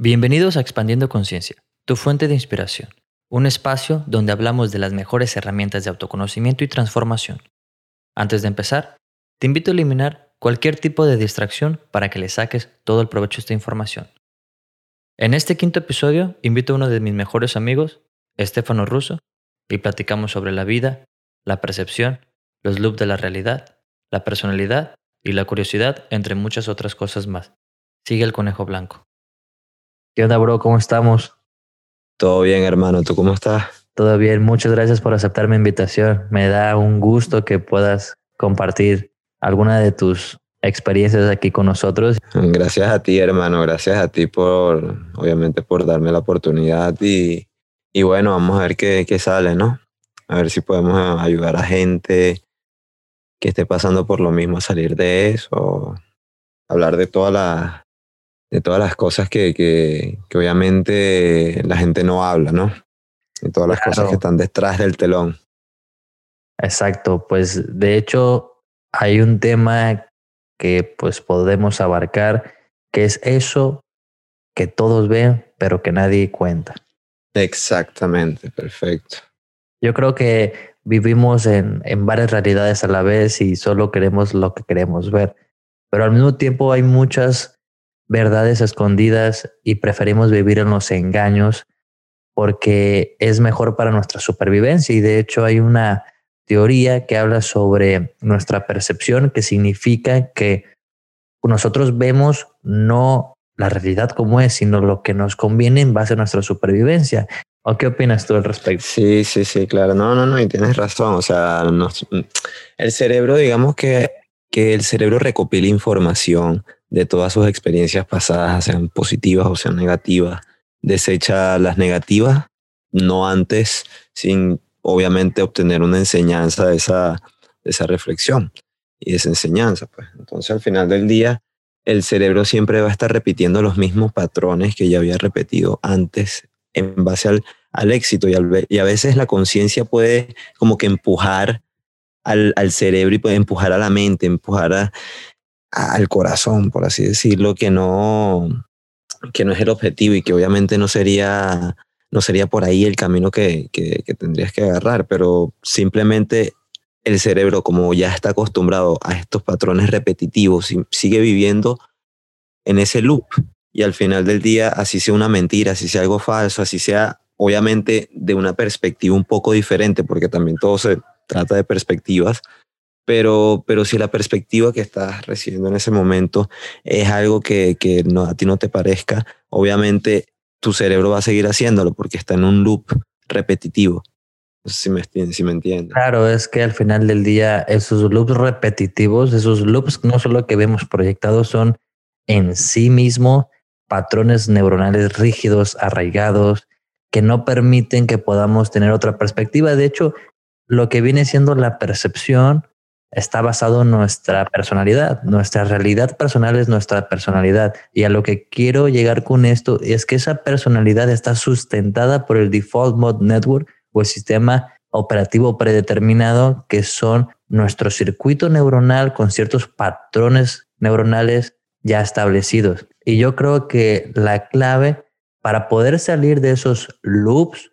Bienvenidos a Expandiendo Conciencia, tu fuente de inspiración, un espacio donde hablamos de las mejores herramientas de autoconocimiento y transformación. Antes de empezar, te invito a eliminar cualquier tipo de distracción para que le saques todo el provecho a esta información. En este quinto episodio invito a uno de mis mejores amigos, Estefano Russo, y platicamos sobre la vida, la percepción, los loops de la realidad, la personalidad y la curiosidad, entre muchas otras cosas más. Sigue el conejo blanco. ¿Qué onda, bro? ¿Cómo estamos? Todo bien, hermano. ¿Tú cómo estás? Todo bien. Muchas gracias por aceptar mi invitación. Me da un gusto que puedas compartir alguna de tus experiencias aquí con nosotros. Gracias a ti, hermano. Gracias a ti por, obviamente, por darme la oportunidad y, y bueno, vamos a ver qué, qué sale, ¿no? A ver si podemos ayudar a gente que esté pasando por lo mismo a salir de eso, hablar de todas las de todas las cosas que, que, que, obviamente la gente no habla, ¿no? De todas las cosas que están detrás del telón. Exacto, pues de hecho hay un tema que pues podemos abarcar, que es eso que todos ven, pero que nadie cuenta. Exactamente, perfecto. Yo creo que vivimos en, en varias realidades a la vez y solo queremos lo que queremos ver, pero al mismo tiempo hay muchas verdades escondidas y preferimos vivir en los engaños porque es mejor para nuestra supervivencia y de hecho hay una teoría que habla sobre nuestra percepción, que significa que nosotros vemos no la realidad como es, sino lo que nos conviene en base a nuestra supervivencia. ¿O qué opinas tú al respecto? Sí, sí, sí, claro. No, no, no, y tienes razón. O sea, el cerebro, digamos que, que el cerebro recopila información de todas sus experiencias pasadas, sean positivas o sean negativas. Desecha las negativas, no antes, sin obviamente obtener una enseñanza de esa, de esa reflexión y esa enseñanza. Pues. Entonces al final del día, el cerebro siempre va a estar repitiendo los mismos patrones que ya había repetido antes en base al, al éxito y a veces la conciencia puede como que empujar al, al, cerebro y puede empujar a la mente, empujar a, al corazón, por así decirlo, que no, que no es el objetivo y que obviamente no sería, no sería por ahí el camino que, que, tendrías que agarrar, pero simplemente el cerebro, como ya está acostumbrado a estos patrones repetitivos, sigue viviendo en ese loop. Y al final del día, así sea una mentira, así sea algo falso, así sea obviamente de una perspectiva un poco diferente, porque también todo se trata de perspectivas, pero, pero si la perspectiva que estás recibiendo en ese momento es algo que, que no, a ti no te parezca, obviamente tu cerebro va a seguir haciéndolo porque está en un loop repetitivo. No sé si me, si me entiendes. Claro, es que al final del día esos loops repetitivos, esos loops no solo que vemos proyectados son en sí mismo patrones neuronales rígidos, arraigados, que no permiten que podamos tener otra perspectiva. De hecho, lo que viene siendo la percepción está basado en nuestra personalidad. Nuestra realidad personal es nuestra personalidad. Y a lo que quiero llegar con esto es que esa personalidad está sustentada por el Default Mode Network o el sistema operativo predeterminado, que son nuestro circuito neuronal con ciertos patrones neuronales ya establecidos. Y yo creo que la clave para poder salir de esos loops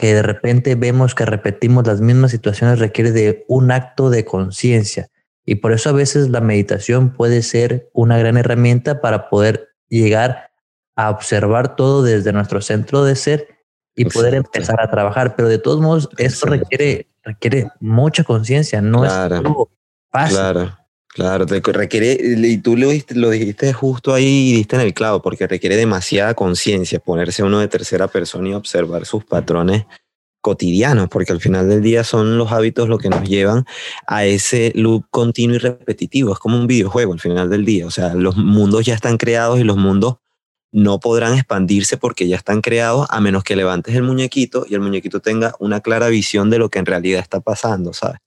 que de repente vemos que repetimos las mismas situaciones requiere de un acto de conciencia. Y por eso a veces la meditación puede ser una gran herramienta para poder llegar a observar todo desde nuestro centro de ser y poder empezar a trabajar. Pero de todos modos, esto requiere, requiere mucha conciencia, no es algo fácil. Claro. Claro, te requiere, y tú lo lo dijiste justo ahí y diste en el clavo, porque requiere demasiada conciencia ponerse uno de tercera persona y observar sus patrones cotidianos, porque al final del día son los hábitos lo que nos llevan a ese loop continuo y repetitivo. Es como un videojuego al final del día. O sea, los mundos ya están creados y los mundos no podrán expandirse porque ya están creados a menos que levantes el muñequito y el muñequito tenga una clara visión de lo que en realidad está pasando, ¿sabes?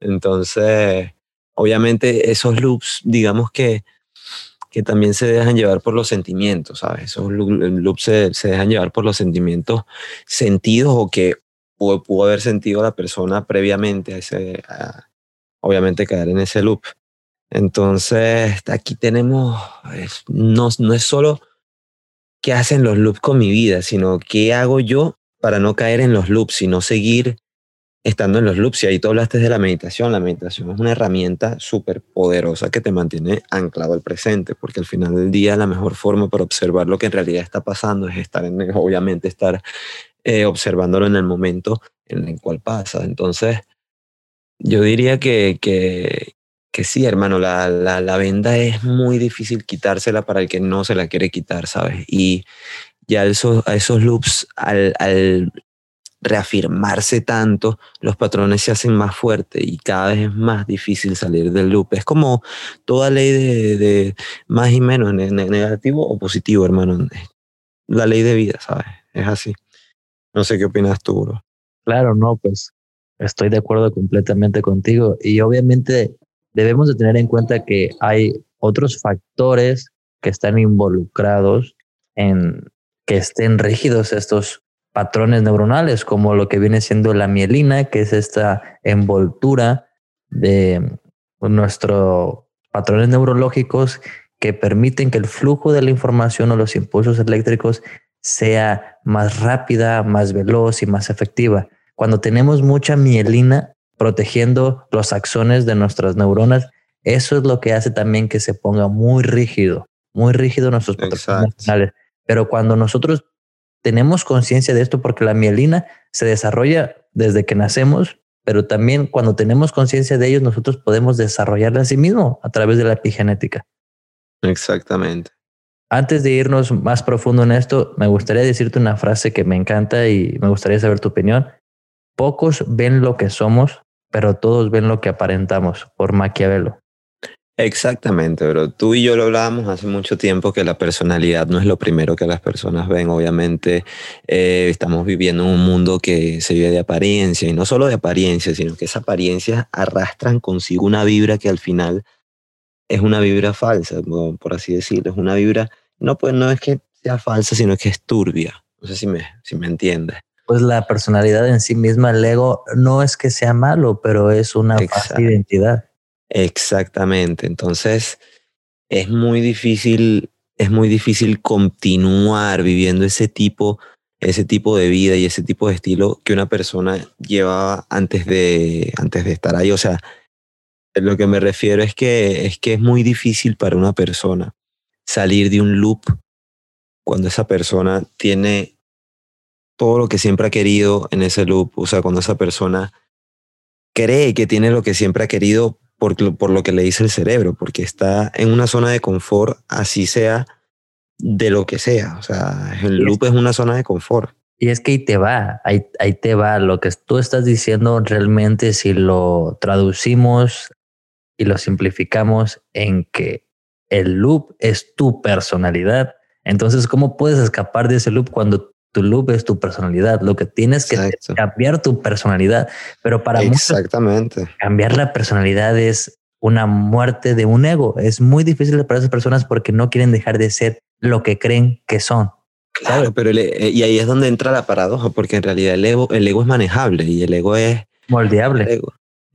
Entonces, obviamente esos loops, digamos que, que también se dejan llevar por los sentimientos, ¿sabes? Esos loops se, se dejan llevar por los sentimientos sentidos o que pudo, pudo haber sentido la persona previamente a ese, obviamente caer en ese loop. Entonces, aquí tenemos, no, no es solo qué hacen los loops con mi vida, sino qué hago yo para no caer en los loops y no seguir estando en los loops. Y ahí tú hablaste de la meditación. La meditación es una herramienta súper poderosa que te mantiene anclado al presente, porque al final del día la mejor forma para observar lo que en realidad está pasando es estar en, obviamente, estar eh, observándolo en el momento en el cual pasa. Entonces, yo diría que, que, que sí, hermano, la, la, la, venda es muy difícil quitársela para el que no se la quiere quitar, ¿sabes? Y ya esos, esos loops, al reafirmarse tanto, los patrones se hacen más fuertes y cada vez es más difícil salir del loop. Es como toda ley de, más y menos, negativo o positivo, hermano. La ley de vida, ¿sabes? Es así. No sé qué opinas tú, bro. Claro, no, pues estoy de acuerdo completamente contigo y obviamente debemos de tener en cuenta que hay otros factores que están involucrados en que estén rígidos estos patrones neuronales, como lo que viene siendo la mielina, que es esta envoltura de nuestros patrones neurológicos que permiten que el flujo de la información o los impulsos eléctricos sea más rápida, más veloz y más efectiva. Cuando tenemos mucha mielina protegiendo los axones de nuestras neuronas, eso es lo que hace también que se ponga muy rígido, muy rígido nuestros patrones neuronales. Pero cuando nosotros tenemos conciencia de esto porque la mielina se desarrolla desde que nacemos, pero también cuando tenemos conciencia de ellos, nosotros podemos desarrollarla a sí mismo a través de la epigenética. Exactamente. Antes de irnos más profundo en esto, me gustaría decirte una frase que me encanta y me gustaría saber tu opinión. Pocos ven lo que somos, pero todos ven lo que aparentamos, por Maquiavelo. Exactamente, pero tú y yo lo hablábamos hace mucho tiempo que la personalidad no es lo primero que las personas ven. Obviamente eh, estamos viviendo en un mundo que se vive de apariencia y no solo de apariencia, sino que esas apariencias arrastran consigo una vibra que al final es una vibra falsa, por así decirlo. Es una vibra, no, pues no es que sea falsa, sino que es turbia. No sé si me, si me entiendes. Pues la personalidad en sí misma, el ego, no es que sea malo, pero es una falsa identidad. Exactamente. Entonces, es muy difícil, es muy difícil continuar viviendo ese tipo, ese tipo de vida y ese tipo de estilo que una persona llevaba antes de, antes de estar ahí. O sea, lo que me refiero es que, es que es muy difícil para una persona salir de un loop cuando esa persona tiene todo lo que siempre ha querido en ese loop. O sea, cuando esa persona cree que tiene lo que siempre ha querido, por, por lo que le dice el cerebro, porque está en una zona de confort, así sea de lo que sea. O sea, el loop es, una zona de confort. Y es que ahí te va, ahí, ahí te va. Lo que tú estás diciendo realmente, si lo traducimos y lo simplificamos en que el loop es tu personalidad, entonces, ¿cómo puedes escapar de ese loop cuando tu loop es tu personalidad. Lo que tienes que cambiar tu personalidad. Pero para Exactamente. cambiar la personalidad es una muerte de un ego. Es muy difícil para esas personas porque no quieren dejar de ser lo que creen que son. Claro, pero e, y ahí es donde entra la paradoja, porque en realidad el ego, el ego es manejable y el ego es moldeable.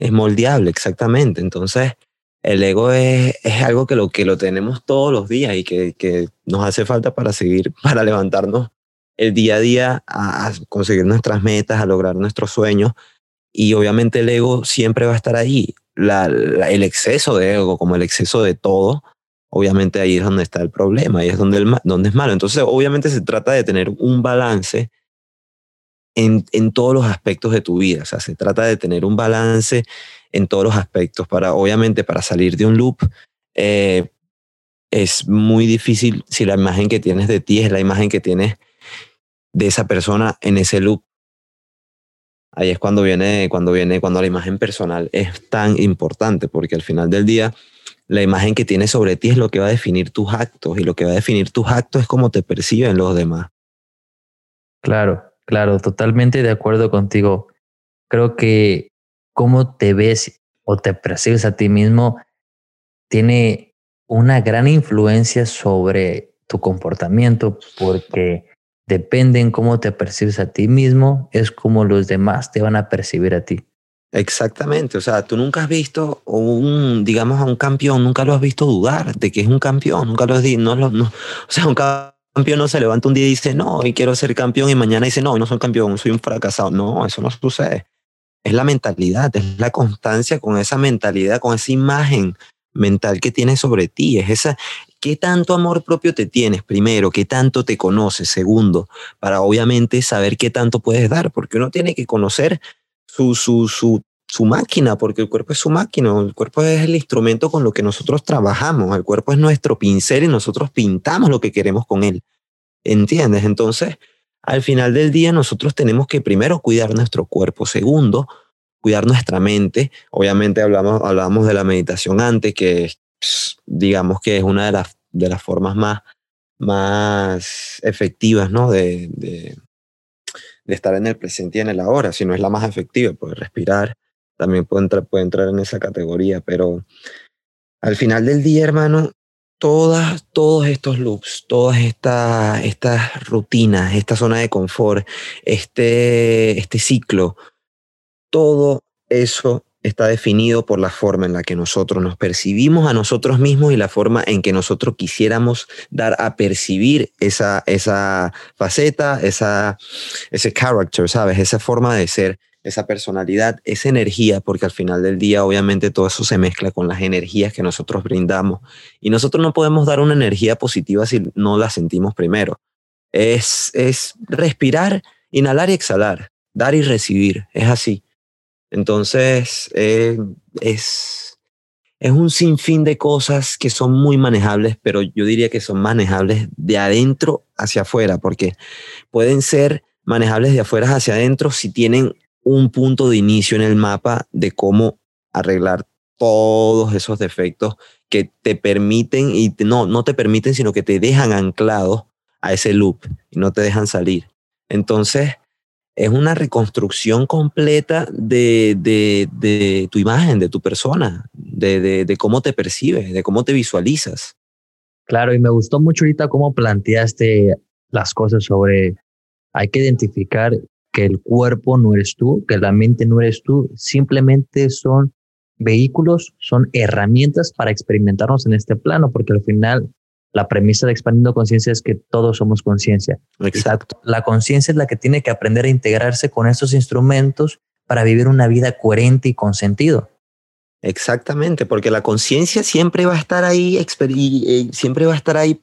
es moldeable, exactamente. Entonces, el ego es, es, algo que lo, que lo tenemos todos los días y que, que nos hace falta para seguir, para levantarnos el día a día a, conseguir nuestras metas, a lograr nuestros sueños. Y obviamente el ego siempre va a estar ahí. el exceso de ego, como el exceso de todo, obviamente ahí es donde está el problema, ahí es donde, el, donde es malo. Entonces, obviamente se trata de tener un balance en, en todos los aspectos de tu vida. O sea, se trata de tener un balance en todos los aspectos para, obviamente, para salir de un loop. Eh, es muy difícil si la imagen que tienes de ti es la imagen que tienes de esa persona en ese loop. Ahí es cuando viene, cuando viene, cuando la imagen personal es tan importante, porque al final del día, la imagen que tienes sobre ti es lo que va a definir tus actos, y lo que va a definir tus actos es cómo te perciben los demás. Claro, claro, totalmente de acuerdo contigo. Creo que cómo te ves o te percibes a ti mismo tiene una gran influencia sobre tu comportamiento, porque depende en cómo te percibes a ti mismo, es como los demás te van a percibir a ti. Exactamente, o sea, tú nunca has visto un, digamos, a un campeón, nunca lo has visto dudar de que es un campeón, nunca lo has no, no, o sea, un campeón no se levanta un día y dice, no, hoy quiero ser campeón y mañana dice, no, hoy no soy campeón, soy un fracasado. No, eso no sucede. Es la mentalidad, es la constancia con esa mentalidad, con esa imagen mental que tienes sobre ti. Es esa, ¿qué tanto amor propio te tienes? Primero, ¿qué tanto te conoces? Segundo, para obviamente saber qué tanto puedes dar, porque uno tiene que conocer su, su, su su máquina, porque el cuerpo es su máquina, el cuerpo es el instrumento con lo que nosotros trabajamos, el cuerpo es nuestro pincel y nosotros pintamos lo que queremos con él. ¿Entiendes? Entonces, al final del día nosotros tenemos que primero cuidar nuestro cuerpo, segundo, cuidar nuestra mente. Obviamente hablamos, hablamos de la meditación antes, que digamos que es una de las, de las formas más, más efectivas ¿no? de, de, estar en el presente y en el ahora, si no es la más efectiva, poder respirar, también puede entrar, puede entrar en esa categoría, pero al final del día, hermano, todas, todos estos loops, todas estas, estas rutinas, esta zona de confort, este, este ciclo, todo eso está definido por la forma en la que nosotros nos percibimos a nosotros mismos y la forma en que nosotros quisiéramos dar a percibir esa, esa faceta, esa, ese character, ¿sabes? Esa forma de ser esa personalidad, esa energía, porque al final del día obviamente todo eso se mezcla con las energías que nosotros brindamos y nosotros no podemos dar una energía positiva si no la sentimos primero. Es, es respirar, inhalar y exhalar, dar y recibir, es así. Entonces, eh, es, es un sinfín de cosas que son muy manejables, pero yo diría que son manejables de adentro hacia afuera, porque pueden ser manejables de afuera hacia adentro si tienen un punto de inicio en el mapa de cómo arreglar todos esos defectos que te permiten y no, no te permiten, sino que te dejan anclado a ese loop y no te dejan salir. Entonces, es una reconstrucción completa de, de, de tu imagen, de tu persona, de, de, cómo te percibes, de cómo te visualizas. Claro, y me gustó mucho ahorita cómo planteaste las cosas sobre hay que identificar que el cuerpo no eres tú, que la mente no eres tú, simplemente son vehículos, son herramientas para experimentarnos en este plano, porque al final la premisa de expandiendo conciencia es que todos somos conciencia. Exacto. La conciencia es la que tiene que aprender a integrarse con estos instrumentos para vivir una vida coherente y con sentido. Exactamente, porque la conciencia siempre va a estar ahí, eh, siempre va a estar ahí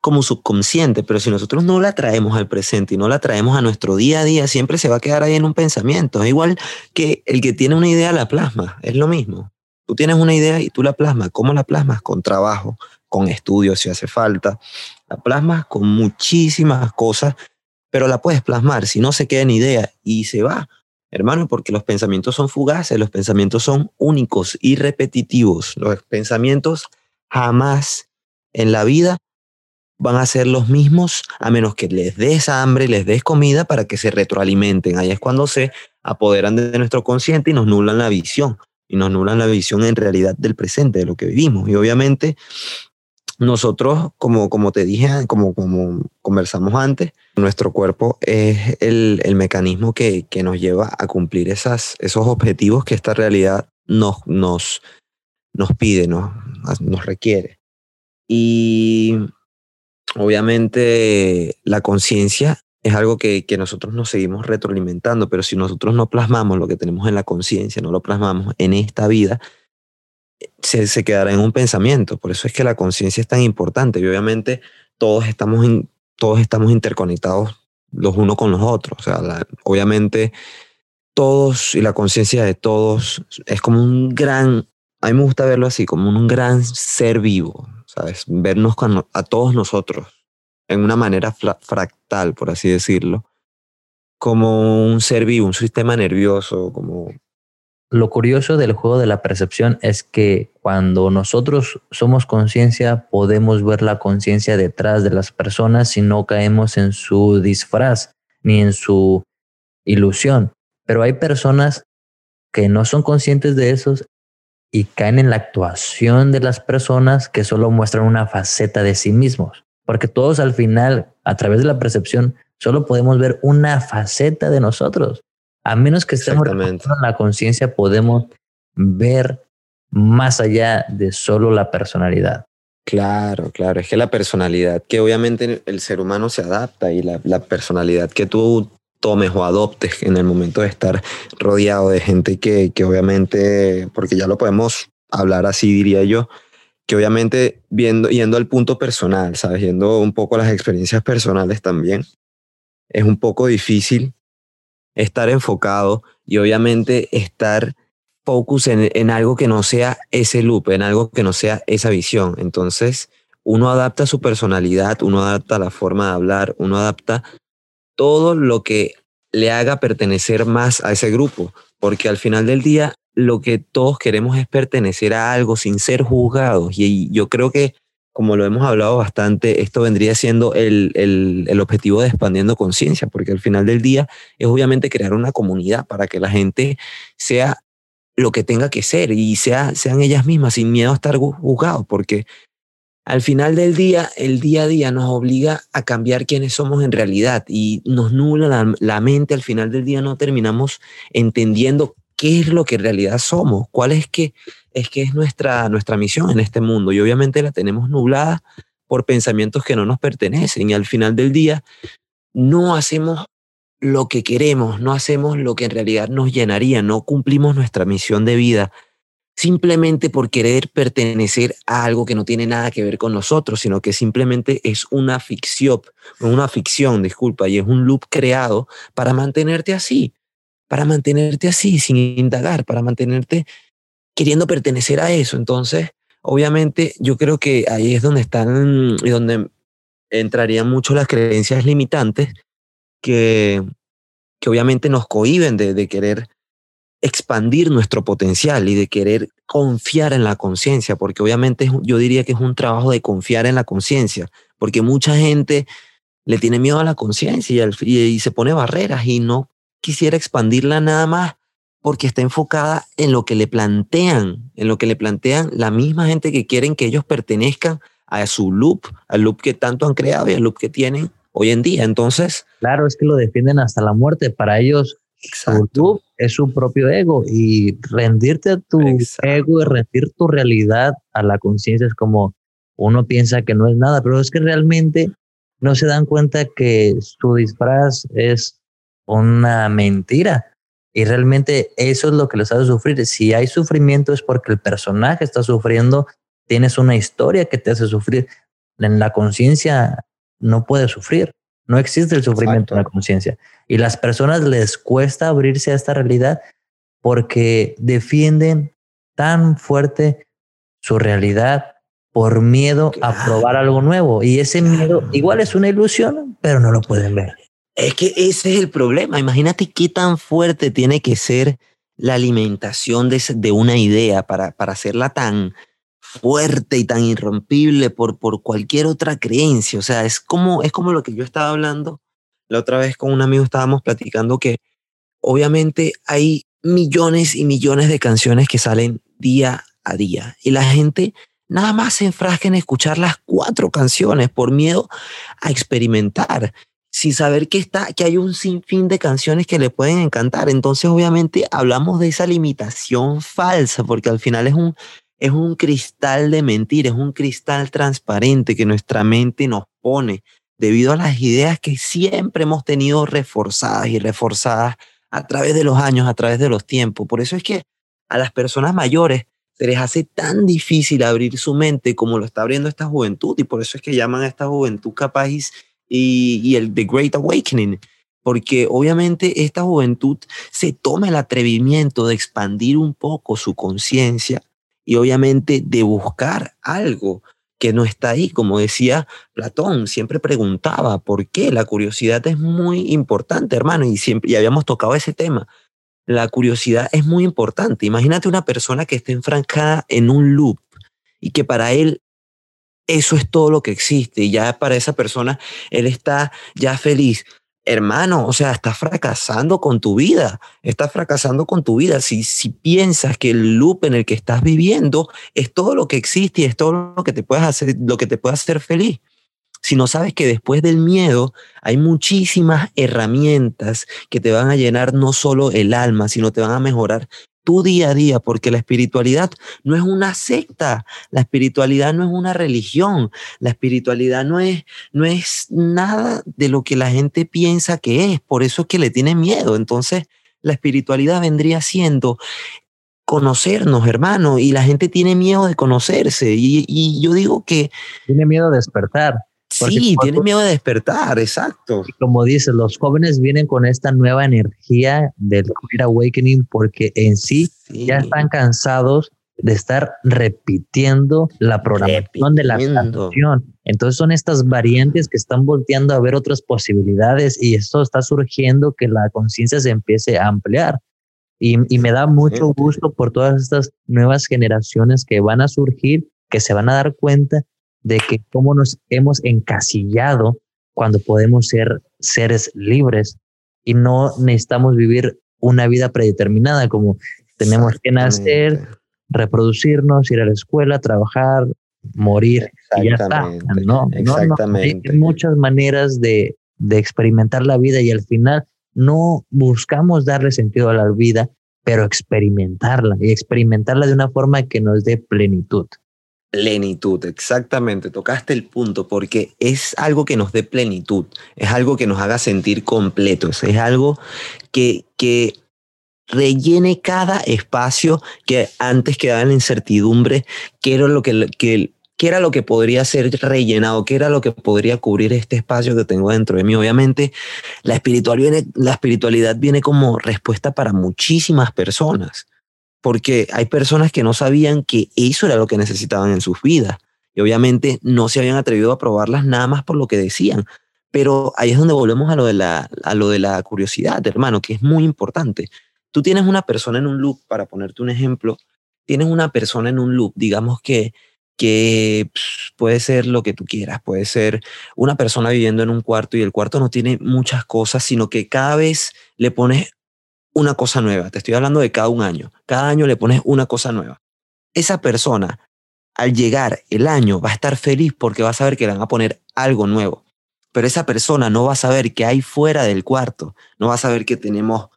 como subconsciente, pero si nosotros no la traemos al presente y no la traemos a nuestro día a día, siempre se va a quedar ahí en un pensamiento. Es igual que el que tiene una idea la plasma, es lo mismo. Tú tienes una idea y tú la plasmas. ¿Cómo la plasmas? Con trabajo, con estudios si hace falta. La plasmas con muchísimas cosas, pero la puedes plasmar. Si no se queda en idea y se va, hermano, porque los pensamientos son fugaces, los pensamientos son únicos y repetitivos. Los pensamientos jamás en la vida van a ser los mismos a menos que les des hambre, les des comida para que se retroalimenten. Ahí es cuando se apoderan de nuestro consciente y nos nulan la visión. Y nos nulan la visión en realidad del presente, de lo que vivimos. Y obviamente nosotros, como, como te dije, como, como conversamos antes, nuestro cuerpo es el, el mecanismo que, que, nos lleva a cumplir esas, esos objetivos que esta realidad nos, nos, nos pide, nos, nos requiere. Y obviamente la conciencia es algo que, que, nosotros nos seguimos retroalimentando, pero si nosotros no plasmamos lo que tenemos en la conciencia, no lo plasmamos en esta vida, se, quedará en un pensamiento. Por eso es que la conciencia es tan importante y obviamente todos estamos, todos estamos interconectados los unos con los otros. O sea, obviamente todos y la conciencia de todos es como un gran, a mí me gusta verlo así, como un gran ser vivo. ¿sabes? Vernos a todos nosotros en una manera fractal, por así decirlo, como un ser vivo, un sistema nervioso, como... Lo curioso del juego de la percepción es que cuando nosotros somos conciencia, podemos ver la conciencia detrás de las personas si no caemos en su disfraz ni en su ilusión. Pero hay personas que no son conscientes de esos y caen en la actuación de las personas que solo muestran una faceta de sí mismos. Porque todos al final, a través de la percepción, solo podemos ver una faceta de nosotros. A menos que estemos en la conciencia, podemos ver más allá de solo la personalidad. Claro, claro, es que la personalidad que obviamente el ser humano se adapta y la, la personalidad que tú tomes o adoptes en el momento de estar rodeado de gente que, que obviamente, porque ya lo podemos hablar así, diría yo, que obviamente viendo, yendo al punto personal, ¿sabes? Yendo un poco a las experiencias personales también, es un poco difícil estar enfocado y obviamente estar focus en, en algo que no sea ese loop, en algo que no sea esa visión. Entonces, uno adapta su personalidad, uno adapta la forma de hablar, uno adapta todo lo que le haga pertenecer más a ese grupo, porque al final del día lo que todos queremos es pertenecer a algo sin ser juzgados. Y yo creo que, como lo hemos hablado bastante, esto vendría siendo el, el, el objetivo de expandiendo conciencia, porque al final del día es obviamente crear una comunidad para que la gente sea lo que tenga que ser y sea, sean ellas mismas sin miedo a estar juzgados, porque al final del día, el día a día nos obliga a cambiar quiénes somos en realidad y nos nula la, la, mente. Al final del día no terminamos entendiendo qué es lo que en realidad somos, cuál es que es, que es nuestra, nuestra misión en este mundo. Y obviamente la tenemos nublada por pensamientos que no nos pertenecen. Y al final del día no hacemos lo que queremos, no hacemos lo que en realidad nos llenaría, no cumplimos nuestra misión de vida simplemente por querer pertenecer a algo que no tiene nada que ver con nosotros, sino que simplemente es una ficción, una ficción, disculpa, y es un loop creado para mantenerte así, para mantenerte así, sin indagar, para mantenerte queriendo pertenecer a eso. Entonces, obviamente, yo creo que ahí es donde están, y donde entrarían mucho las creencias limitantes que, que obviamente nos cohiben de, de querer expandir nuestro potencial y de querer confiar en la conciencia, porque obviamente yo diría que es un trabajo de confiar en la conciencia, porque mucha gente le tiene miedo a la conciencia y, y, se pone barreras y no quisiera expandirla nada más porque está enfocada en lo que le plantean, en lo que le plantean la misma gente que quieren que ellos pertenezcan a su loop, al loop que tanto han creado y al loop que tienen hoy en día. Entonces... Claro, es que lo defienden hasta la muerte. Para ellos Exacto. es su propio ego y rendirte a tu Exacto. ego y rendir tu realidad a la conciencia es como uno piensa que no es nada, pero es que realmente no se dan cuenta que su disfraz es una mentira y realmente eso es lo que les hace sufrir. Si hay sufrimiento es porque el personaje está sufriendo, tienes una historia que te hace sufrir. En la conciencia no puede sufrir. No existe el sufrimiento Exacto. en la conciencia. Y las personas les cuesta abrirse a esta realidad porque defienden tan fuerte su realidad por miedo a probar algo nuevo. Y ese miedo igual es una ilusión, pero no lo pueden ver. Es que ese es el problema. Imagínate qué tan fuerte tiene que ser la alimentación de, una idea para, para hacerla tan, fuerte y tan irrompible por, por cualquier otra creencia. O sea, es como, es como lo que yo estaba hablando la otra vez con un amigo, estábamos platicando que obviamente hay millones y millones de canciones que salen día a día y la gente nada más se enfrasca en escuchar las cuatro canciones por miedo a experimentar sin saber que está que hay un sinfín de canciones que le pueden encantar entonces obviamente hablamos de esa limitación falsa porque al final es un es un cristal de mentira, es un cristal transparente que nuestra mente nos pone debido a las ideas que siempre hemos tenido reforzadas y reforzadas a través de los años, a través de los tiempos. Por eso es que a las personas mayores se les hace tan difícil abrir su mente como lo está abriendo esta juventud y por eso es que llaman a esta juventud capaz y, el The Great Awakening, porque obviamente esta juventud se toma el atrevimiento de expandir un poco su conciencia y obviamente de buscar algo que no está ahí. Como decía Platón, siempre preguntaba por qué. La curiosidad es muy importante, hermano, y siempre y habíamos tocado ese tema. La curiosidad es muy importante. Imagínate una persona que esté enfrancada en un loop y que para él eso es todo lo que existe y ya para esa persona él está ya feliz hermano, o sea, estás fracasando con tu vida, estás fracasando con tu vida. Si, si piensas que el loop en el que estás viviendo es todo lo que existe y es todo lo que te puedes hacer, lo que te puede hacer feliz. Si no sabes que después del miedo hay muchísimas herramientas que te van a llenar no solo el alma, sino te van a mejorar tu día a día, porque la espiritualidad no es una secta, la espiritualidad no es una religión, la espiritualidad no es, no es nada de lo que la gente piensa que es, por eso es que le tiene miedo. Entonces, la espiritualidad vendría siendo conocernos, hermano, y la gente tiene miedo de conocerse. Y, y yo digo que... Tiene miedo de despertar. Sí, tiene miedo de despertar, exacto. Como dices, los jóvenes vienen con esta nueva energía del Queer Awakening porque en sí, ya están cansados de estar repitiendo la programación de la canción. Entonces son estas variantes que están volteando a ver otras posibilidades y esto está surgiendo que la conciencia se empiece a ampliar. Y, y me da mucho gusto por todas estas nuevas generaciones que van a surgir, que se van a dar cuenta de que cómo nos hemos encasillado cuando podemos ser seres libres y no necesitamos vivir una vida predeterminada como tenemos que nacer, reproducirnos, ir a la escuela, trabajar, morir y ya está. No, Exactamente. hay muchas maneras de, de experimentar la vida y al final no buscamos darle sentido a la vida, pero experimentarla y experimentarla de una forma que nos dé plenitud. Plenitud, exactamente, tocaste el punto, porque es algo que nos dé plenitud, es algo que nos haga sentir completos, es algo que, que rellene cada espacio que antes quedaba en la incertidumbre, qué era lo que, que, era lo que podría ser rellenado, qué era lo que podría cubrir este espacio que tengo dentro de mí. Obviamente, la espiritualidad viene, la espiritualidad viene como respuesta para muchísimas personas porque hay personas que no sabían que eso era lo que necesitaban en sus vidas y obviamente no se habían atrevido a probarlas nada más por lo que decían. Pero ahí es donde volvemos a lo de la, a lo de la curiosidad, hermano, que es muy importante. Tú tienes una persona en un loop, para ponerte un ejemplo, tienes una persona en un loop, digamos que, que puede ser lo que tú quieras, puede ser una persona viviendo en un cuarto y el cuarto no tiene muchas cosas, sino que cada vez le pones una cosa nueva. Te estoy hablando de cada un año. Cada año le pones una cosa nueva. Esa persona, al llegar el año, va a estar feliz porque va a saber que le van a poner algo nuevo. Pero esa persona no va a saber qué hay fuera del cuarto. No va a saber que tenemos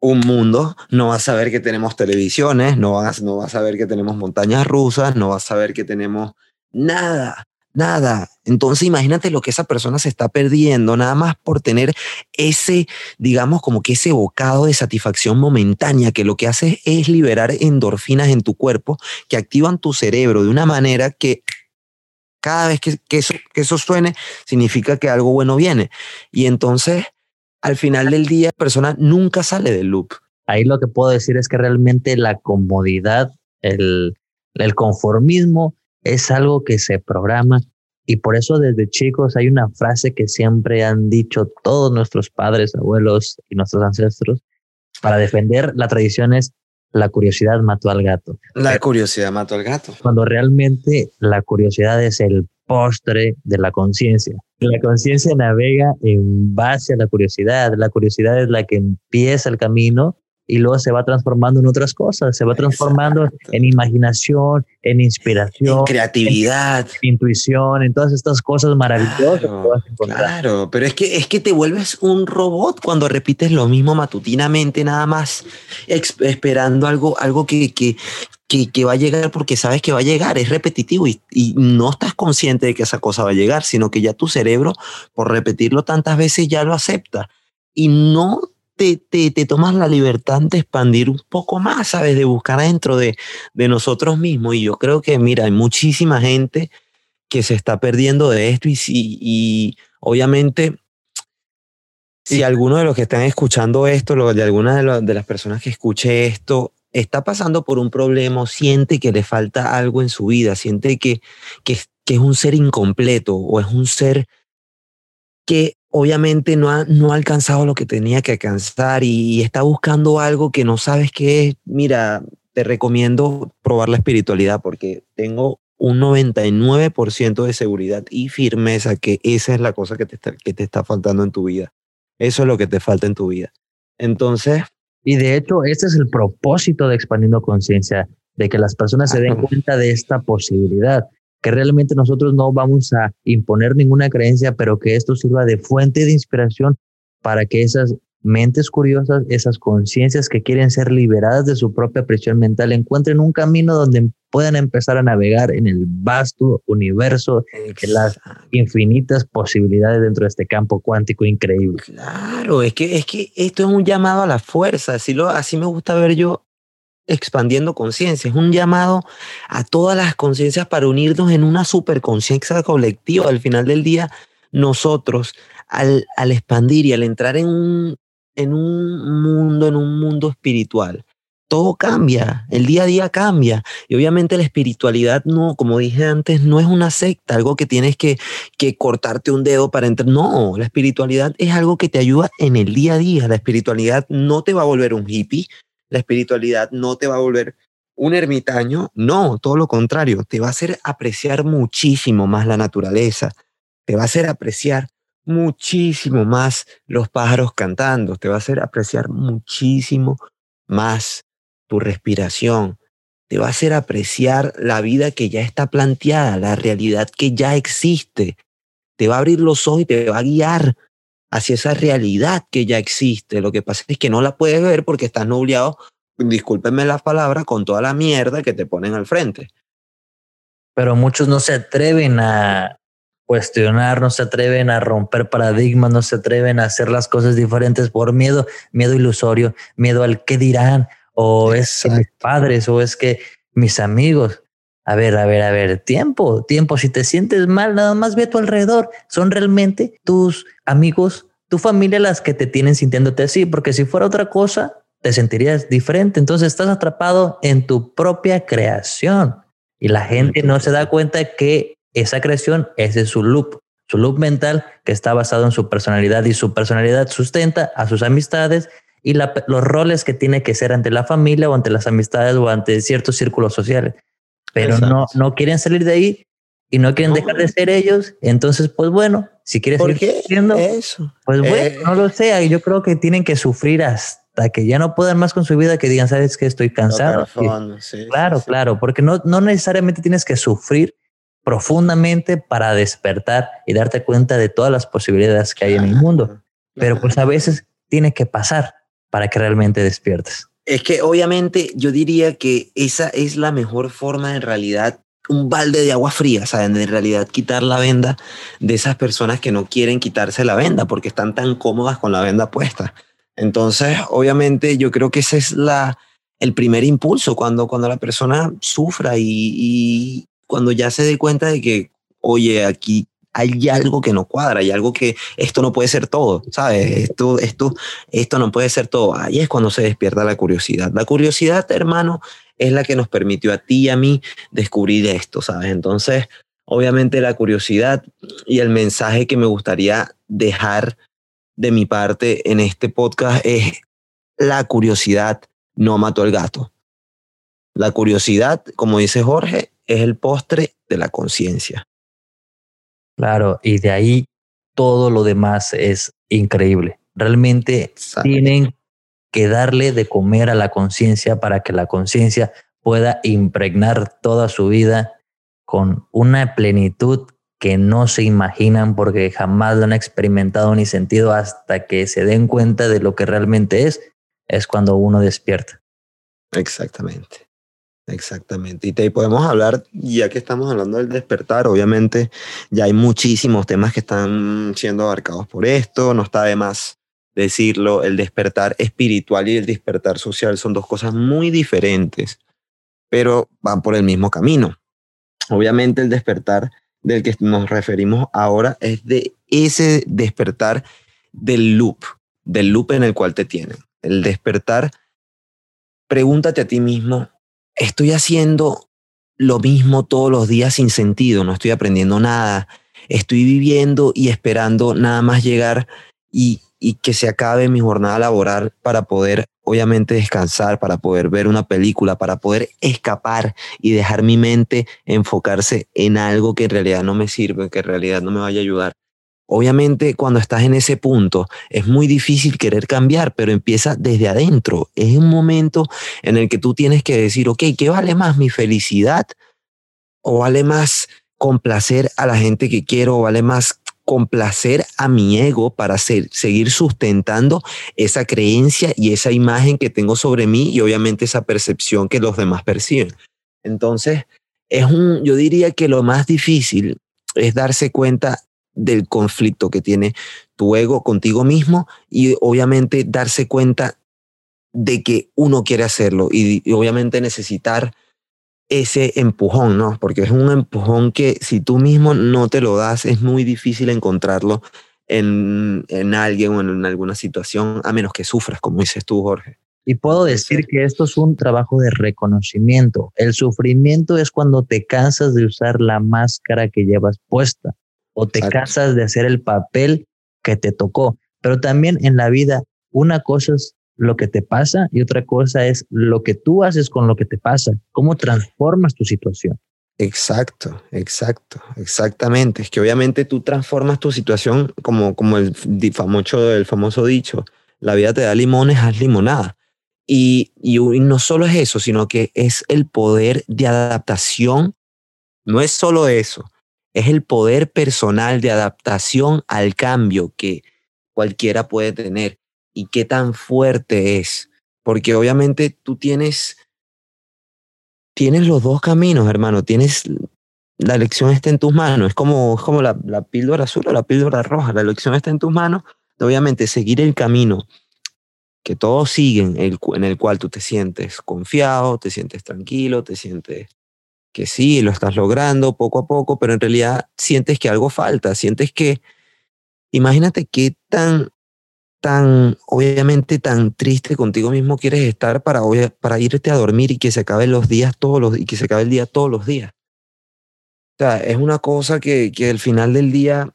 un mundo, no va a saber que tenemos televisiones, no va, no va a saber que tenemos montañas rusas, no va a saber que tenemos nada nada. Entonces imagínate lo que esa persona se está perdiendo nada más por tener ese, digamos, como que ese bocado de satisfacción momentánea que lo que hace es liberar endorfinas en tu cuerpo que activan tu cerebro de una manera que cada vez que, eso, que eso suene significa que algo bueno viene. Y entonces, al final del día, la persona nunca sale del loop. Ahí lo que puedo decir es que realmente la comodidad, el, el conformismo, es algo que se programa y por eso desde chicos hay una frase que siempre han dicho todos nuestros padres, abuelos y nuestros ancestros para defender la tradición es la curiosidad mató al gato. La curiosidad mató al gato. Cuando realmente la curiosidad es el postre de la conciencia. La conciencia navega en base a la curiosidad. La curiosidad es la que empieza el camino y luego se va transformando en otras cosas, se va transformando en imaginación, en inspiración, en creatividad, en intuición, en todas estas cosas maravillosas claro, que vas a encontrar. Claro, pero es que es que te vuelves un robot cuando repites lo mismo matutinamente nada más esperando algo algo que, que que, va a llegar porque sabes que va a llegar, es repetitivo y, y, no estás consciente de que esa cosa va a llegar, sino que ya tu cerebro, por repetirlo tantas veces, ya lo acepta. Y no te, te, tomas la libertad de expandir un poco más, ¿sabes? De buscar dentro de, de nosotros mismos. Y yo creo que, mira, hay muchísima gente que se está perdiendo de esto y, y, y obviamente si alguno de los que están escuchando esto, de alguna de, de, las personas que escuche esto, está pasando por un problema, siente que le falta algo en su vida, siente que, que, que, es un ser incompleto o es un ser que obviamente no ha, no ha alcanzado lo que tenía que alcanzar y, está buscando algo que no sabes qué es, mira, te recomiendo probar la espiritualidad porque tengo un 99% de seguridad y firmeza que esa es la cosa que te, está, que te está faltando en tu vida. Eso es lo que te falta en tu vida. Entonces... Y de hecho, este es el propósito de Expandiendo Conciencia, de que las personas se den cuenta de esta posibilidad que realmente nosotros no vamos a imponer ninguna creencia, pero que esto sirva de fuente de inspiración para que esas mentes curiosas, esas conciencias que quieren ser liberadas de su propia prisión mental, encuentren un camino donde puedan empezar a navegar en el vasto universo, en las infinitas posibilidades dentro de este campo cuántico increíble. Claro, es que, es que esto es un llamado a la fuerza, así, lo, así me gusta ver yo expandiendo conciencia, es un llamado a todas las conciencias para unirnos en una superconciencia colectiva. Al final del día, nosotros, al, al expandir y al entrar en un, en un mundo, en un mundo espiritual, todo cambia, el día a día cambia. Y obviamente la espiritualidad no, como dije antes, no es una secta, algo que tienes que, que cortarte un dedo para entrar. No, la espiritualidad es algo que te ayuda en el día a día. La espiritualidad no te va a volver un hippie, la espiritualidad no te va a volver un ermitaño, no, todo lo contrario, te va a hacer apreciar muchísimo más la naturaleza, te va a hacer apreciar muchísimo más los pájaros cantando, te va a hacer apreciar muchísimo más tu respiración, te va a hacer apreciar la vida que ya está planteada, la realidad que ya existe, te va a abrir los ojos y te va a guiar hacia esa realidad que ya existe. Lo que pasa es que no la puedes ver porque estás nubleado, discúlpenme las palabras, con toda la mierda que te ponen al frente. Pero muchos no se atreven a, cuestionar, no se atreven a romper paradigmas, no se atreven a hacer las cosas diferentes por miedo, miedo ilusorio, miedo al qué dirán, o es que mis padres, o es que mis amigos. A ver, a ver, a ver, tiempo, tiempo. Si te sientes mal, nada más ve a tu alrededor. Son realmente tus amigos, tu familia las que te tienen sintiéndote así, porque si fuera otra cosa, te sentirías diferente. Entonces estás atrapado en tu propia creación y la gente no se da cuenta que esa creación, ese es su loop, su loop mental que está basado en su personalidad y su personalidad sustenta a sus amistades y los roles que tiene que ser ante la familia o ante las amistades o ante ciertos círculos sociales. Pero no, no quieren salir de ahí y no quieren dejar de ser ellos. Entonces, pues bueno, si quieres seguir siendo, eso? pues bueno, eh, no lo sé. Yo creo que tienen que sufrir hasta que ya no puedan más con su vida, que digan, sabes que estoy cansado. claro, claro, porque no, no necesariamente tienes que sufrir profundamente para despertar y darte cuenta de todas las posibilidades que hay en el mundo. Pero pues a veces tiene que pasar para que realmente despiertes. Es que obviamente yo diría que esa es la mejor forma en realidad un balde de agua fría, ¿saben? En realidad quitar la venda de esas personas que no quieren quitarse la venda porque están tan cómodas con la venda puesta. Entonces, obviamente, yo creo que ese es la, el primer impulso cuando, cuando la persona sufra y, cuando ya se dé cuenta de que, oye, aquí hay algo que no cuadra, hay algo que esto no puede ser todo, ¿sabes? Esto, esto, esto no puede ser todo. Ahí es cuando se despierta la curiosidad. La curiosidad, hermano, es la que nos permitió a ti y a mí descubrir esto, ¿sabes? Entonces, obviamente la curiosidad y el mensaje que me gustaría dejar de mi parte en este podcast es la curiosidad no mató al gato. La curiosidad, como dice Jorge, es el postre de la conciencia. Claro, y de ahí todo lo demás es increíble. Realmente tienen que darle de comer a la conciencia para que la conciencia pueda impregnar toda su vida con una plenitud que no se imaginan porque jamás lo han experimentado ni sentido hasta que se den cuenta de lo que realmente es, es cuando uno despierta. Exactamente. Exactamente. Y te podemos hablar, ya que estamos hablando del despertar, obviamente ya hay muchísimos temas que están siendo abarcados por esto, no está de más decirlo, el despertar espiritual y el despertar social son dos cosas muy diferentes, pero van por el mismo camino. Obviamente el despertar del que nos referimos ahora es de ese despertar del loop, del loop en el cual te tienen. El despertar, pregúntate a ti mismo, estoy haciendo lo mismo todos los días sin sentido, no estoy aprendiendo nada, estoy viviendo y esperando nada más llegar y, y que se acabe mi jornada laboral para poder obviamente descansar, para poder ver una película, para poder escapar y dejar mi mente enfocarse en algo que en realidad no me sirve, que en realidad no me vaya a ayudar. Obviamente cuando estás en ese punto es muy difícil querer cambiar, pero empieza desde adentro. Es un momento en el que tú tienes que decir, ok, ¿qué vale más mi felicidad? ¿O vale más complacer a la gente que quiero? ¿O vale más complacer a mi ego para seguir sustentando esa creencia y esa imagen que tengo sobre mí y obviamente esa percepción que los demás perciben. Entonces, es un, yo diría que lo más difícil es darse cuenta del conflicto que tiene tu ego contigo mismo y obviamente darse cuenta de que uno quiere hacerlo y, y obviamente necesitar ese empujón, ¿no? Porque es un empujón que si tú mismo no te lo das, es muy difícil encontrarlo en, en alguien o en alguna situación, a menos que sufras, como dices tú, Jorge. Y puedo decir que esto es un trabajo de reconocimiento. El sufrimiento es cuando te cansas de usar la máscara que llevas puesta o te cansas de hacer el papel que te tocó. Pero también en la vida, una cosa es lo que te pasa y otra cosa es lo que tú haces con lo que te pasa, cómo transformas tu situación. Exacto, exacto, exactamente. Es que obviamente tú transformas tu situación como, como el, famoso, el famoso dicho, la vida te da limones, haz limonada. Y, y, y, no solo es eso, sino que es el poder de adaptación. No es solo eso, es el poder personal de adaptación al cambio que cualquiera puede tener y qué tan fuerte es. Porque obviamente tú tienes, tienes los dos caminos, hermano. Tienes, la elección está en tus manos. Es como, es como la, la píldora azul o la píldora roja. La elección está en tus manos. Obviamente seguir el camino que todos siguen, en el cual tú te sientes confiado, te sientes tranquilo, te sientes que sí, lo estás logrando poco a poco, pero en realidad sientes que algo falta, sientes que, imagínate qué tan tan, obviamente, tan triste contigo mismo quieres estar para, para irte a dormir y que se acaben los días todos los y que se acabe el día todos los días. O sea, es una cosa que, que al final del día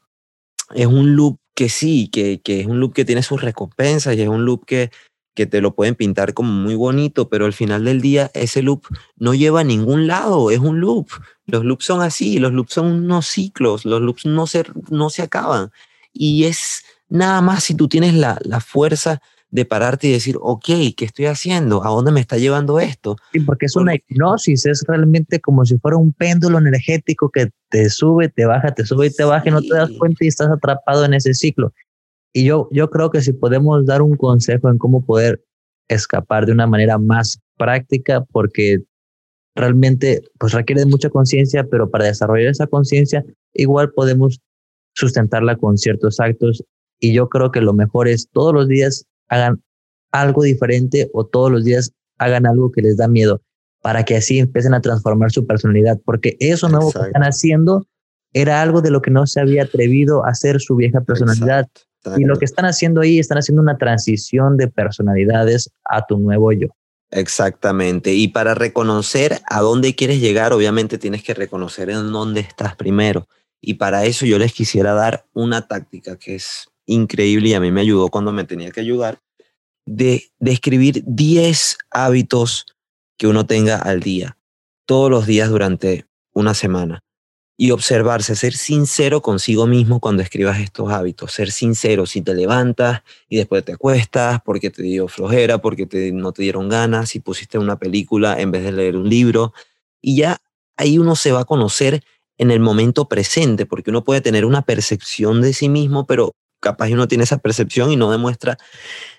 es un loop que sí, que, que es un loop que tiene sus recompensas y es un loop que, que te lo pueden pintar como muy bonito, pero al final del día ese loop no lleva a ningún lado, es un loop. Los loops son así, los loops son unos ciclos, los loops no se, no se acaban. Y es, Nada más si tú tienes la, la fuerza de pararte y decir, ok, ¿qué estoy haciendo? ¿A dónde me está llevando esto? Sí, porque es una hipnosis, es realmente como si fuera un péndulo energético que te sube, te baja, te sube y te baja y no te das cuenta y estás atrapado en ese ciclo. Y yo, yo creo que si podemos dar un consejo en cómo poder escapar de una manera más práctica, porque realmente pues requiere de mucha conciencia, pero para desarrollar esa conciencia igual podemos sustentarla con ciertos actos. Y yo creo que lo mejor es todos los días hagan algo diferente o todos los días hagan algo que les da miedo para que así empiecen a transformar su personalidad, porque eso nuevo que están haciendo era algo de lo que no se había atrevido a hacer su vieja personalidad. Y lo que están haciendo ahí, están haciendo una transición de personalidades a tu nuevo yo. Exactamente. Y para reconocer a dónde quieres llegar, obviamente tienes que reconocer en dónde estás primero. Y para eso yo les quisiera dar una táctica que es increíble y a mí me ayudó cuando me tenía que ayudar, de, de escribir 10 hábitos que uno tenga al día, todos los días durante una semana. Y observarse, ser sincero consigo mismo cuando escribas estos hábitos, ser sincero si te levantas y después te acuestas porque te dio flojera, porque te, no te dieron ganas, si pusiste una película en vez de leer un libro. Y ya ahí uno se va a conocer en el momento presente, porque uno puede tener una percepción de sí mismo, pero capaz uno tiene esa percepción y no demuestra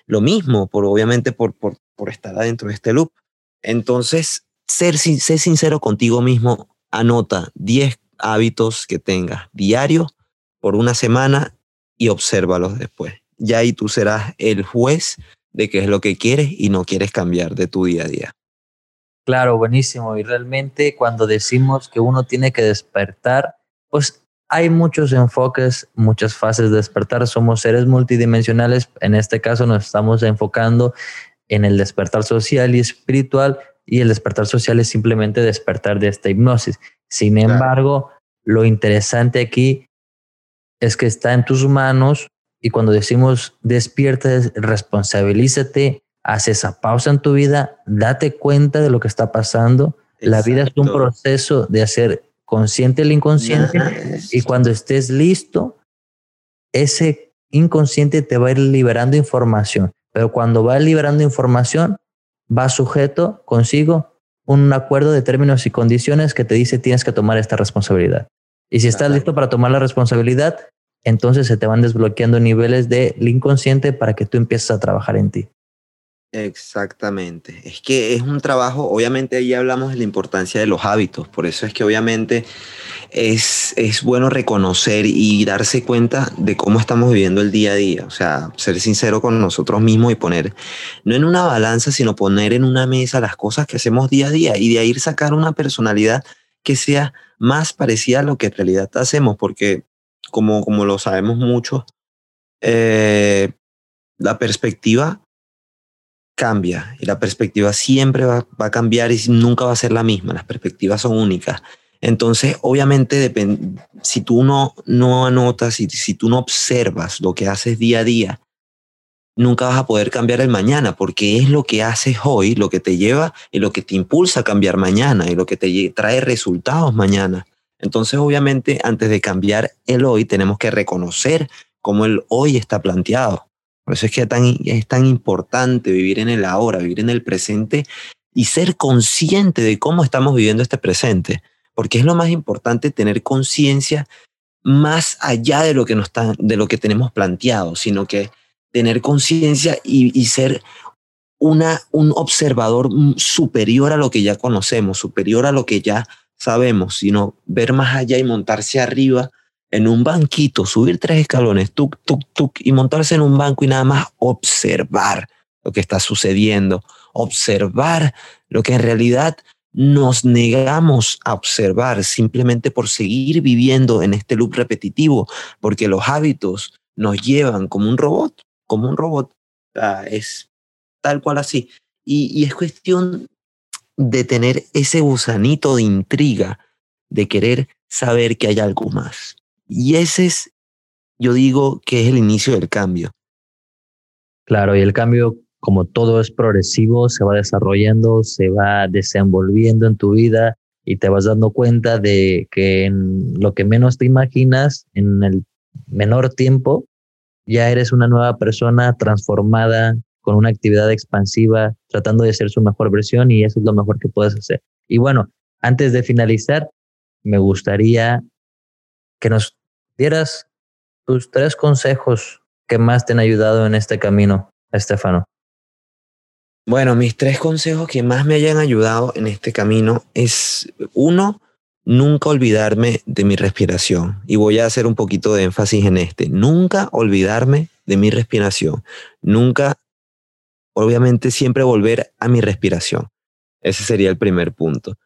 lo mismo, por, obviamente por, por, por estar adentro de este loop. Entonces, ser, ser sincero contigo mismo, anota 10 hábitos que tengas diario por una semana y obsérvalos después. Ya ahí tú serás el juez de qué es lo que quieres y no quieres cambiar de tu día a día. Claro, buenísimo. Y realmente cuando decimos que uno tiene que despertar, pues hay muchos enfoques, muchas fases de despertar. Somos seres multidimensionales. En este caso nos estamos enfocando en el despertar social y espiritual y el despertar social es simplemente despertar de esta hipnosis. Sin embargo, lo interesante aquí es que está en tus manos y cuando decimos despierta, responsabilízate, haz esa pausa en tu vida, date cuenta de lo que está pasando. La vida es un proceso de hacer consciente el inconsciente y cuando estés listo, ese inconsciente te va a ir liberando información, pero cuando va liberando información, va sujeto consigo un acuerdo de términos y condiciones que te dice tienes que tomar esta responsabilidad. Y si estás listo para tomar la responsabilidad, entonces se te van desbloqueando niveles del inconsciente para que tú empieces a trabajar en ti. Exactamente. Es que es un trabajo, obviamente ahí hablamos de la importancia de los hábitos, por eso es que obviamente es, es bueno reconocer y darse cuenta de cómo estamos viviendo el día a día, o sea, ser sincero con nosotros mismos y poner, no en una balanza, sino poner en una mesa las cosas que hacemos día a día y de ahí sacar una personalidad que sea más parecida a lo que en realidad hacemos, porque como, como lo sabemos mucho, eh, la perspectiva cambia y la perspectiva siempre va, a cambiar y nunca va a ser la misma, las perspectivas son únicas. Entonces, obviamente, si tú no, no anotas y si tú no observas lo que haces día a día, nunca vas a poder cambiar el mañana, porque es lo que haces hoy, lo que te lleva y lo que te impulsa a cambiar mañana y lo que te trae resultados mañana. Entonces, obviamente, antes de cambiar el hoy, tenemos que reconocer cómo el hoy está planteado. Por eso es que es tan importante vivir en el ahora, vivir en el presente y ser consciente de cómo estamos viviendo este presente, porque es lo más importante tener conciencia más allá de lo que, nos de lo que tenemos planteado, sino que tener conciencia y, ser una, un observador superior a lo que ya conocemos, superior a lo que ya sabemos, sino ver más allá y montarse arriba en un banquito, subir tres escalones, tuk, tuk, tuk, y montarse en un banco y nada más observar lo que está sucediendo, observar lo que en realidad nos negamos a observar simplemente por seguir viviendo en este loop repetitivo, porque los hábitos nos llevan como un robot, como un robot, es tal cual así. Y, y es cuestión de tener ese gusanito de intriga, de querer saber que hay algo más. Y ese es, yo digo, que es el inicio del cambio. Claro, y el cambio, como todo es progresivo, se va desarrollando, se va desenvolviendo en tu vida y te vas dando cuenta de que en lo que menos te imaginas, en el menor tiempo, ya eres una nueva persona transformada con una actividad expansiva, tratando de ser su mejor versión y eso es lo mejor que puedes hacer. Y bueno, antes de finalizar, me gustaría que nos dieras tus tres consejos que más te han ayudado en este camino, Estefano. Bueno, mis tres consejos que más me hayan ayudado en este camino es, uno, nunca olvidarme de mi respiración. Y voy a hacer un poquito de énfasis en este. Nunca olvidarme de mi respiración. Nunca, obviamente, siempre volver a mi respiración. Ese sería el primer punto.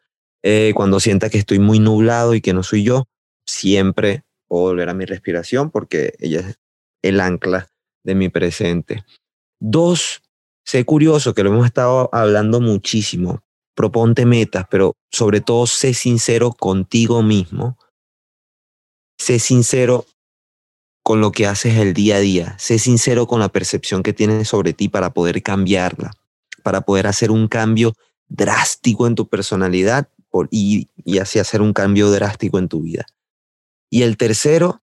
Eh, cuando sienta que estoy muy nublado y que no soy yo, siempre volver a mi respiración porque ella es el ancla de mi presente. Dos, sé curioso, que lo hemos estado hablando muchísimo. Proponte metas, pero sobre todo sé sincero contigo mismo. Sé sincero con lo que haces el día a día. Sé sincero con la percepción que tienes sobre ti para poder cambiarla, para poder hacer un cambio drástico en tu personalidad y, y así hacer un cambio drástico en tu vida. Y el tercero,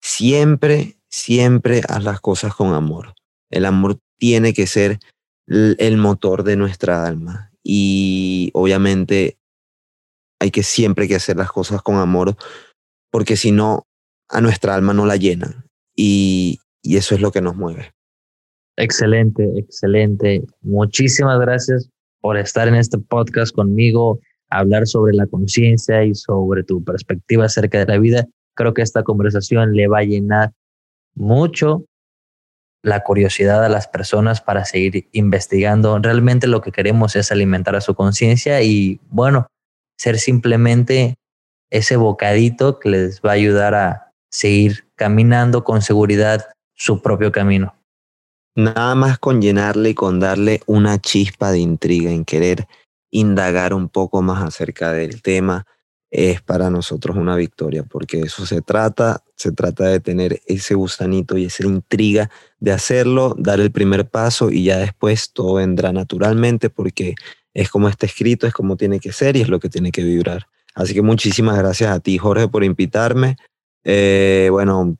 siempre, siempre haz las cosas con amor. El amor tiene que ser el motor de nuestra alma. Y obviamente hay que siempre que hacer las cosas con amor, porque si no, a nuestra alma no la llenan. Y, y eso es lo que nos mueve. Excelente, excelente. Muchísimas gracias por estar en este podcast conmigo hablar sobre la conciencia y sobre tu perspectiva acerca de la vida, creo que esta conversación le va a llenar mucho la curiosidad a las personas para seguir investigando. Realmente lo que queremos es alimentar a su conciencia y, bueno, ser simplemente ese bocadito que les va a ayudar a seguir caminando con seguridad su propio camino. Nada más con llenarle y con darle una chispa de intriga en querer indagar un poco más acerca del tema es para nosotros una victoria, porque eso se trata, se trata de tener ese gusanito y esa intriga de hacerlo, dar el primer paso y ya después todo vendrá naturalmente porque es como está escrito, es como tiene que ser y es lo que tiene que vibrar. Así que muchísimas gracias a ti, Jorge, por invitarme. Eh, bueno,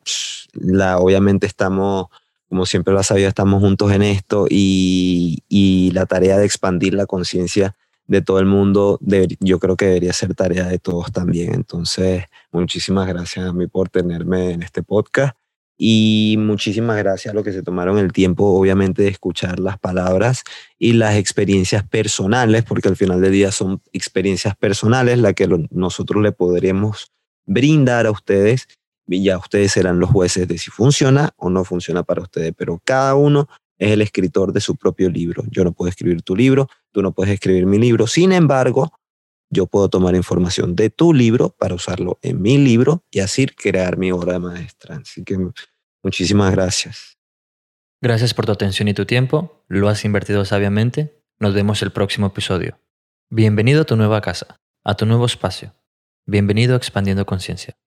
la, obviamente estamos, como siempre lo has sabido, estamos juntos en esto y, y la tarea de expandir la conciencia de todo el mundo, yo creo que debería ser tarea de todos también. Entonces, muchísimas gracias a mí por tenerme en este podcast y muchísimas gracias a los que se tomaron el tiempo, obviamente, de escuchar las palabras y las experiencias personales, porque al final del día son experiencias personales las que nosotros le podríamos brindar a ustedes y ya ustedes serán los jueces de si funciona o no funciona para ustedes, pero cada uno es el escritor de su propio libro. Yo no puedo escribir tu libro, tú no puedes escribir mi libro, sin embargo, yo puedo tomar información de tu libro para usarlo en mi libro y así crear mi obra maestra. Así que muchísimas gracias. Gracias por tu atención y tu tiempo. Lo has invertido sabiamente. Nos vemos el próximo episodio. Bienvenido a tu nueva casa, a tu nuevo espacio. Bienvenido a Expandiendo Conciencia.